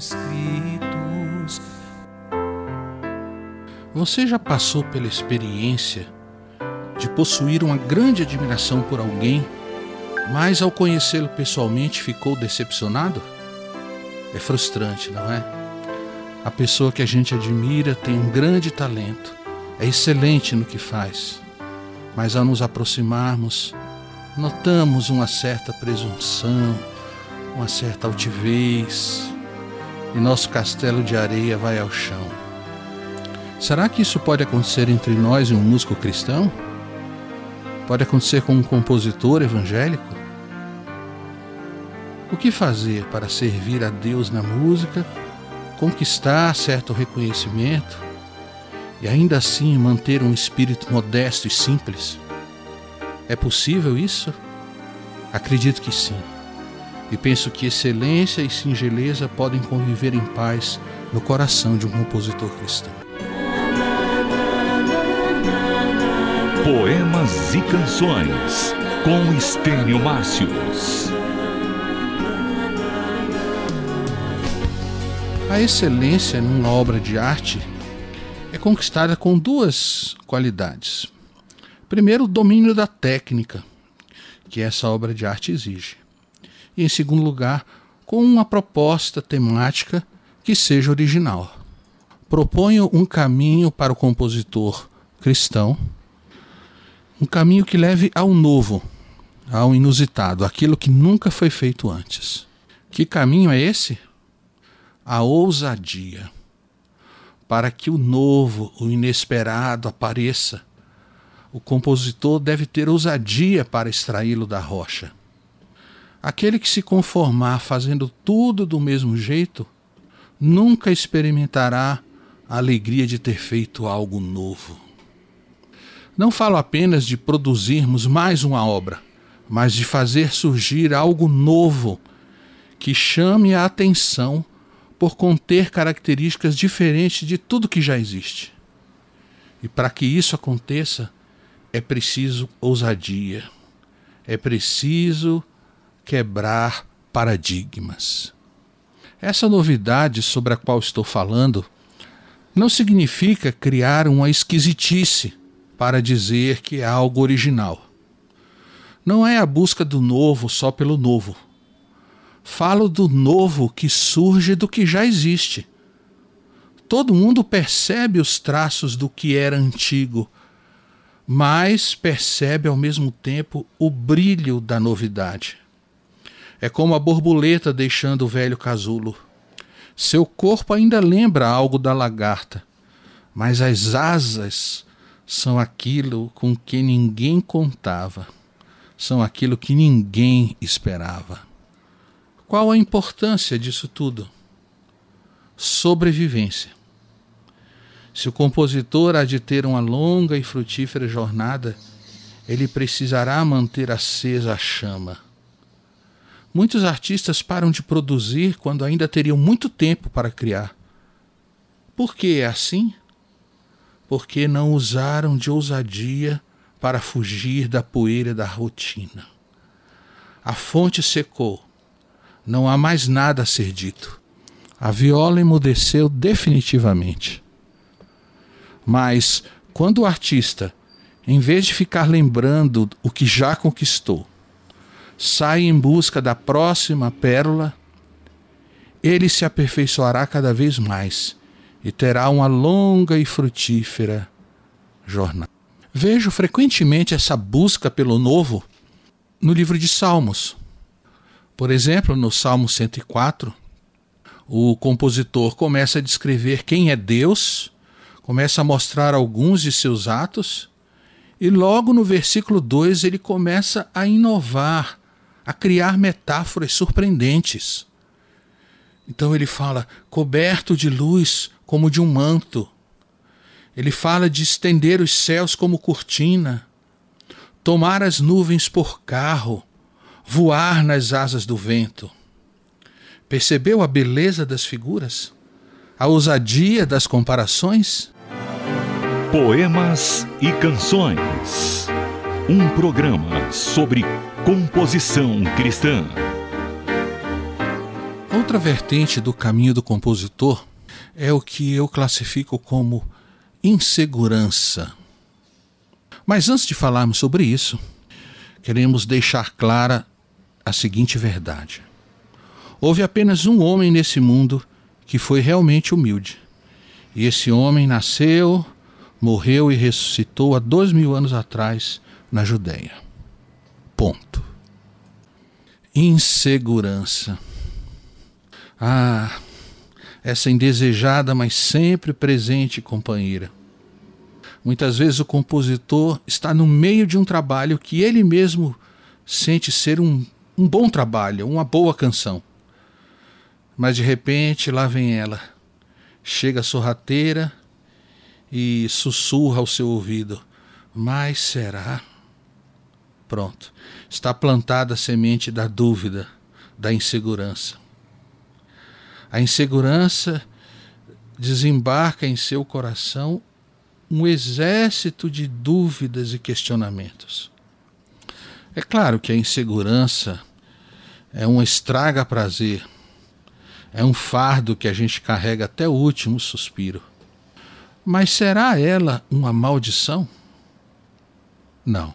Escritos. Você já passou pela experiência de possuir uma grande admiração por alguém, mas ao conhecê-lo pessoalmente ficou decepcionado? É frustrante, não é? A pessoa que a gente admira tem um grande talento, é excelente no que faz, mas ao nos aproximarmos, notamos uma certa presunção, uma certa altivez, e nosso castelo de areia vai ao chão. Será que isso pode acontecer entre nós e um músico cristão? Pode acontecer com um compositor evangélico? O que fazer para servir a Deus na música, conquistar certo reconhecimento e ainda assim manter um espírito modesto e simples? É possível isso? Acredito que sim. E penso que excelência e singeleza podem conviver em paz no coração de um compositor cristão. Poemas e Canções com Estênio Márcios. A excelência numa obra de arte é conquistada com duas qualidades. Primeiro, o domínio da técnica, que essa obra de arte exige. E, em segundo lugar, com uma proposta temática que seja original. Proponho um caminho para o compositor cristão, um caminho que leve ao novo, ao inusitado, aquilo que nunca foi feito antes. Que caminho é esse? a ousadia, para que o novo, o inesperado apareça. O compositor deve ter ousadia para extraí-lo da rocha. Aquele que se conformar fazendo tudo do mesmo jeito, nunca experimentará a alegria de ter feito algo novo. Não falo apenas de produzirmos mais uma obra, mas de fazer surgir algo novo que chame a atenção por conter características diferentes de tudo que já existe. E para que isso aconteça, é preciso ousadia, é preciso quebrar paradigmas. Essa novidade sobre a qual estou falando não significa criar uma esquisitice para dizer que é algo original. Não é a busca do novo só pelo novo Falo do novo que surge do que já existe. Todo mundo percebe os traços do que era antigo, mas percebe ao mesmo tempo o brilho da novidade. É como a borboleta deixando o velho casulo. Seu corpo ainda lembra algo da lagarta, mas as asas são aquilo com que ninguém contava, são aquilo que ninguém esperava. Qual a importância disso tudo? Sobrevivência. Se o compositor há de ter uma longa e frutífera jornada, ele precisará manter acesa a chama. Muitos artistas param de produzir quando ainda teriam muito tempo para criar. Por que é assim? Porque não usaram de ousadia para fugir da poeira da rotina. A fonte secou não há mais nada a ser dito. A viola emudeceu definitivamente. Mas quando o artista, em vez de ficar lembrando o que já conquistou, sai em busca da próxima pérola, ele se aperfeiçoará cada vez mais e terá uma longa e frutífera jornada. Vejo frequentemente essa busca pelo novo no livro de Salmos. Por exemplo, no Salmo 104, o compositor começa a descrever quem é Deus, começa a mostrar alguns de seus atos, e logo no versículo 2 ele começa a inovar, a criar metáforas surpreendentes. Então ele fala coberto de luz como de um manto. Ele fala de estender os céus como cortina, tomar as nuvens por carro, voar nas asas do vento. Percebeu a beleza das figuras? A ousadia das comparações? Poemas e Canções. Um programa sobre composição cristã. Outra vertente do caminho do compositor é o que eu classifico como insegurança. Mas antes de falarmos sobre isso, queremos deixar clara a seguinte verdade: houve apenas um homem nesse mundo que foi realmente humilde. E esse homem nasceu, morreu e ressuscitou há dois mil anos atrás na Judéia. Ponto. Insegurança. Ah, essa indesejada, mas sempre presente companheira. Muitas vezes o compositor está no meio de um trabalho que ele mesmo sente ser um, um bom trabalho, uma boa canção. Mas de repente lá vem ela, chega sorrateira e sussurra ao seu ouvido: Mas será? Pronto, está plantada a semente da dúvida, da insegurança. A insegurança desembarca em seu coração um exército de dúvidas e questionamentos. É claro que a insegurança é um estraga-prazer, é um fardo que a gente carrega até o último suspiro. Mas será ela uma maldição? Não.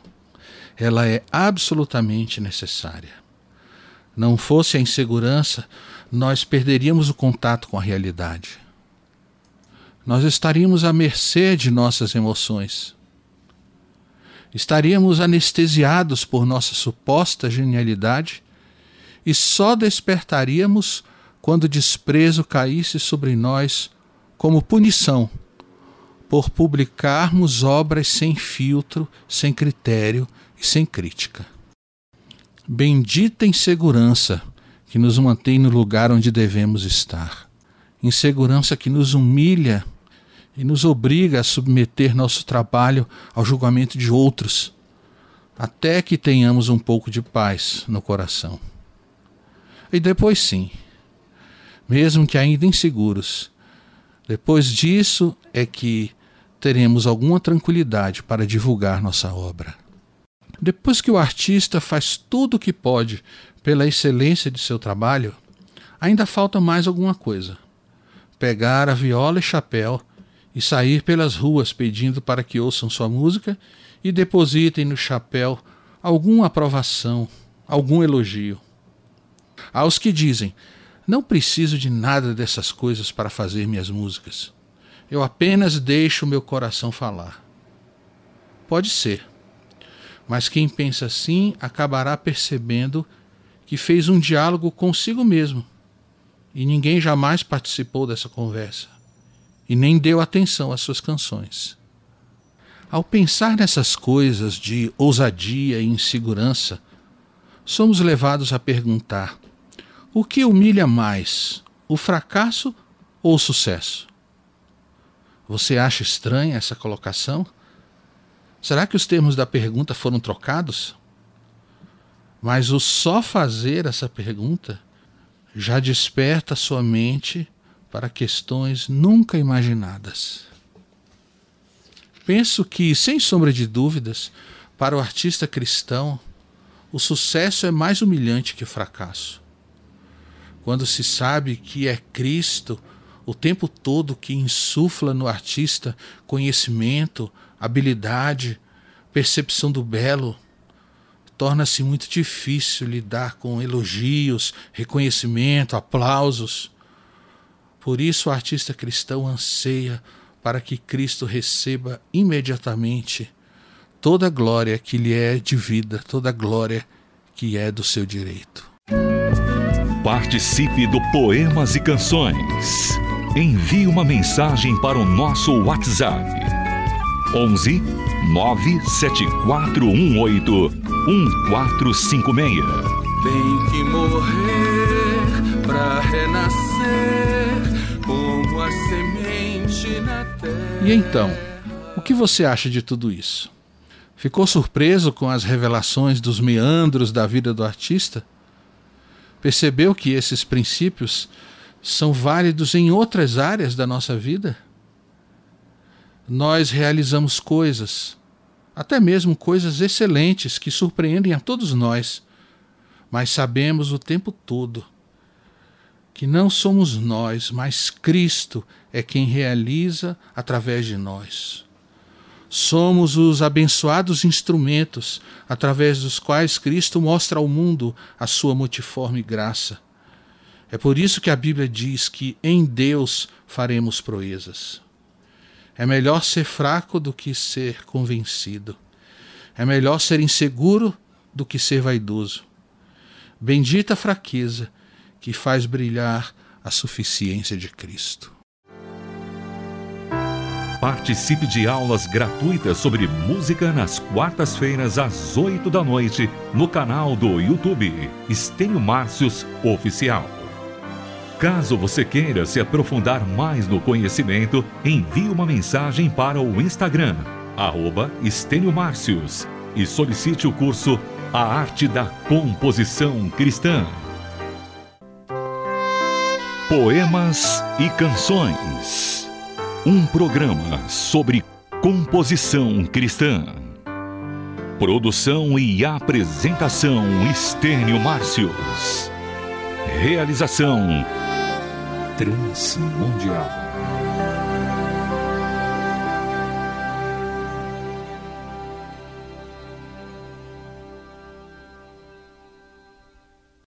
Ela é absolutamente necessária. Não fosse a insegurança, nós perderíamos o contato com a realidade. Nós estaríamos à mercê de nossas emoções. Estaríamos anestesiados por nossa suposta genialidade e só despertaríamos quando o desprezo caísse sobre nós como punição por publicarmos obras sem filtro, sem critério e sem crítica. Bendita insegurança que nos mantém no lugar onde devemos estar. Insegurança que nos humilha e nos obriga a submeter nosso trabalho ao julgamento de outros, até que tenhamos um pouco de paz no coração. E depois, sim, mesmo que ainda inseguros, depois disso é que teremos alguma tranquilidade para divulgar nossa obra. Depois que o artista faz tudo o que pode pela excelência de seu trabalho, ainda falta mais alguma coisa: pegar a viola e chapéu e sair pelas ruas pedindo para que ouçam sua música e depositem no chapéu alguma aprovação, algum elogio. Aos que dizem: Não preciso de nada dessas coisas para fazer minhas músicas. Eu apenas deixo meu coração falar. Pode ser, mas quem pensa assim acabará percebendo que fez um diálogo consigo mesmo e ninguém jamais participou dessa conversa e nem deu atenção às suas canções. Ao pensar nessas coisas de ousadia e insegurança, somos levados a perguntar: o que humilha mais, o fracasso ou o sucesso? Você acha estranha essa colocação? Será que os termos da pergunta foram trocados? Mas o só fazer essa pergunta já desperta sua mente para questões nunca imaginadas. Penso que, sem sombra de dúvidas, para o artista cristão, o sucesso é mais humilhante que o fracasso. Quando se sabe que é Cristo o tempo todo que insufla no artista conhecimento, habilidade, percepção do belo, torna-se muito difícil lidar com elogios, reconhecimento, aplausos. Por isso, o artista cristão anseia para que Cristo receba imediatamente toda a glória que lhe é de vida, toda a glória que é do seu direito. Participe do Poemas e Canções envie uma mensagem para o nosso WhatsApp 11 97418 1456. Tem que morrer para renascer como a semente na terra. E então, o que você acha de tudo isso? Ficou surpreso com as revelações dos meandros da vida do artista? Percebeu que esses princípios são válidos em outras áreas da nossa vida? Nós realizamos coisas, até mesmo coisas excelentes que surpreendem a todos nós, mas sabemos o tempo todo que não somos nós, mas Cristo é quem realiza através de nós. Somos os abençoados instrumentos através dos quais Cristo mostra ao mundo a sua multiforme graça. É por isso que a Bíblia diz que em Deus faremos proezas. É melhor ser fraco do que ser convencido. É melhor ser inseguro do que ser vaidoso. Bendita a fraqueza que faz brilhar a suficiência de Cristo. Participe de aulas gratuitas sobre música nas quartas-feiras às 8 da noite no canal do YouTube Estênio Márcios Oficial. Caso você queira se aprofundar mais no conhecimento, envie uma mensagem para o Instagram, arroba Márcios, e solicite o curso A Arte da Composição Cristã. Poemas e Canções um programa sobre composição cristã. Produção e apresentação Estênio Márcios. Realização Transmundial.